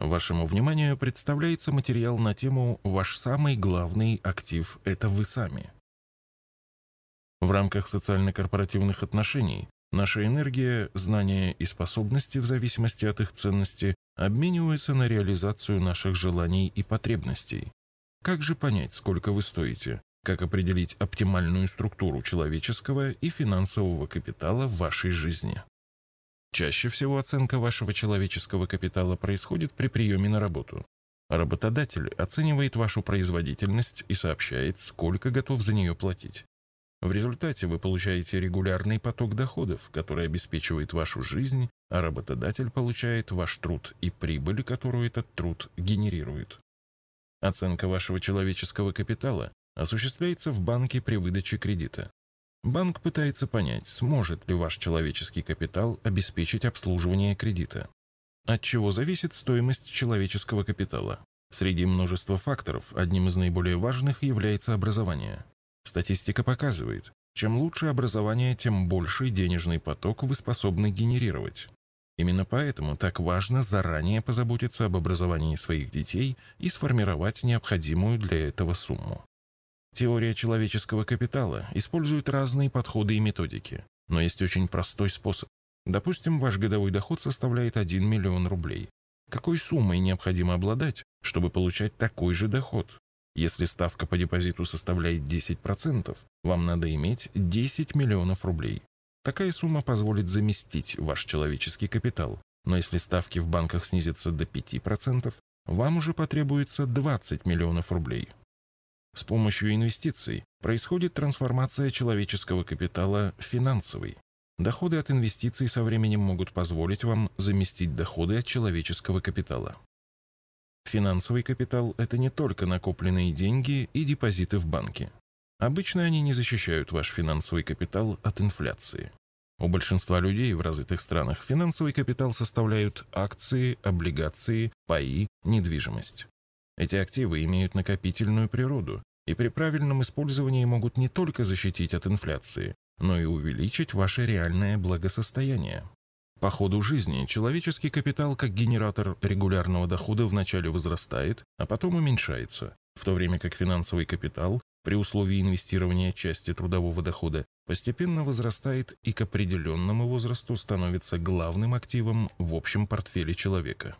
Вашему вниманию представляется материал на тему «Ваш самый главный актив – это вы сами». В рамках социально-корпоративных отношений наша энергия, знания и способности в зависимости от их ценности обмениваются на реализацию наших желаний и потребностей. Как же понять, сколько вы стоите? Как определить оптимальную структуру человеческого и финансового капитала в вашей жизни? Чаще всего оценка вашего человеческого капитала происходит при приеме на работу. Работодатель оценивает вашу производительность и сообщает, сколько готов за нее платить. В результате вы получаете регулярный поток доходов, который обеспечивает вашу жизнь, а работодатель получает ваш труд и прибыль, которую этот труд генерирует. Оценка вашего человеческого капитала осуществляется в банке при выдаче кредита. Банк пытается понять, сможет ли ваш человеческий капитал обеспечить обслуживание кредита. От чего зависит стоимость человеческого капитала? Среди множества факторов одним из наиболее важных является образование. Статистика показывает, чем лучше образование, тем больший денежный поток вы способны генерировать. Именно поэтому так важно заранее позаботиться об образовании своих детей и сформировать необходимую для этого сумму. Теория человеческого капитала использует разные подходы и методики, но есть очень простой способ. Допустим, ваш годовой доход составляет 1 миллион рублей. Какой суммой необходимо обладать, чтобы получать такой же доход? Если ставка по депозиту составляет 10%, вам надо иметь 10 миллионов рублей. Такая сумма позволит заместить ваш человеческий капитал. Но если ставки в банках снизятся до 5%, вам уже потребуется 20 миллионов рублей. С помощью инвестиций происходит трансформация человеческого капитала в финансовый. Доходы от инвестиций со временем могут позволить вам заместить доходы от человеческого капитала. Финансовый капитал – это не только накопленные деньги и депозиты в банке. Обычно они не защищают ваш финансовый капитал от инфляции. У большинства людей в развитых странах финансовый капитал составляют акции, облигации, паи, недвижимость. Эти активы имеют накопительную природу и при правильном использовании могут не только защитить от инфляции, но и увеличить ваше реальное благосостояние. По ходу жизни человеческий капитал как генератор регулярного дохода вначале возрастает, а потом уменьшается, в то время как финансовый капитал при условии инвестирования части трудового дохода постепенно возрастает и к определенному возрасту становится главным активом в общем портфеле человека.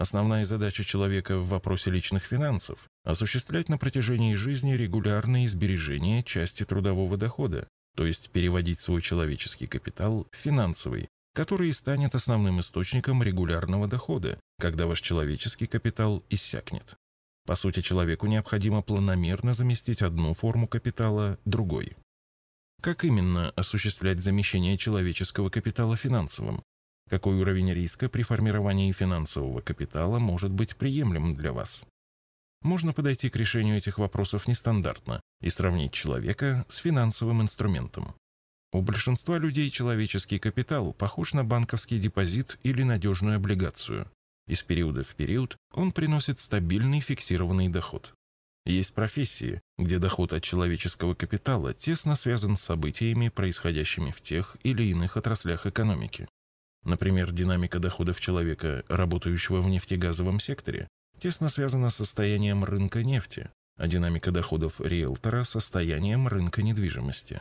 Основная задача человека в вопросе личных финансов – осуществлять на протяжении жизни регулярные сбережения части трудового дохода, то есть переводить свой человеческий капитал в финансовый, который станет основным источником регулярного дохода, когда ваш человеческий капитал иссякнет. По сути, человеку необходимо планомерно заместить одну форму капитала другой. Как именно осуществлять замещение человеческого капитала финансовым? Какой уровень риска при формировании финансового капитала может быть приемлемым для вас? Можно подойти к решению этих вопросов нестандартно и сравнить человека с финансовым инструментом. У большинства людей человеческий капитал похож на банковский депозит или надежную облигацию. Из периода в период он приносит стабильный фиксированный доход. Есть профессии, где доход от человеческого капитала тесно связан с событиями, происходящими в тех или иных отраслях экономики. Например, динамика доходов человека, работающего в нефтегазовом секторе, тесно связана с состоянием рынка нефти, а динамика доходов риэлтора – состоянием рынка недвижимости.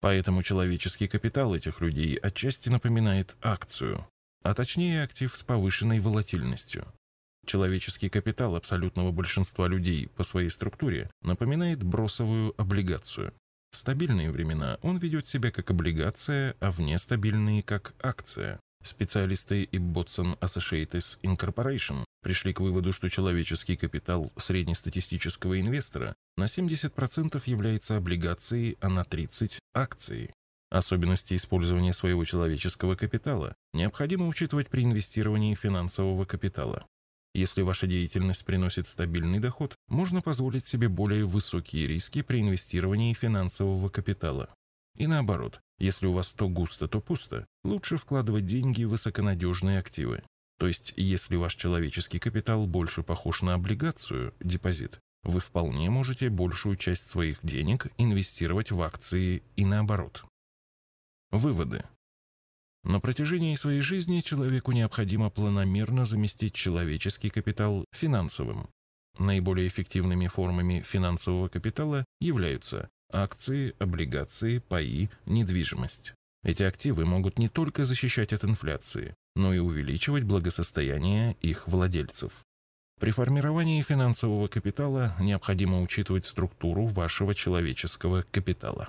Поэтому человеческий капитал этих людей отчасти напоминает акцию, а точнее актив с повышенной волатильностью. Человеческий капитал абсолютного большинства людей по своей структуре напоминает бросовую облигацию. В стабильные времена он ведет себя как облигация, а в нестабильные – как акция. Специалисты Ibbotson Associates Incorporation пришли к выводу, что человеческий капитал среднестатистического инвестора на 70% является облигацией, а на 30% – акцией. Особенности использования своего человеческого капитала необходимо учитывать при инвестировании финансового капитала. Если ваша деятельность приносит стабильный доход, можно позволить себе более высокие риски при инвестировании финансового капитала. И наоборот, если у вас то густо, то пусто, лучше вкладывать деньги в высоконадежные активы. То есть, если ваш человеческий капитал больше похож на облигацию, депозит, вы вполне можете большую часть своих денег инвестировать в акции и наоборот. Выводы. На протяжении своей жизни человеку необходимо планомерно заместить человеческий капитал финансовым. Наиболее эффективными формами финансового капитала являются акции, облигации, паи, недвижимость. Эти активы могут не только защищать от инфляции, но и увеличивать благосостояние их владельцев. При формировании финансового капитала необходимо учитывать структуру вашего человеческого капитала.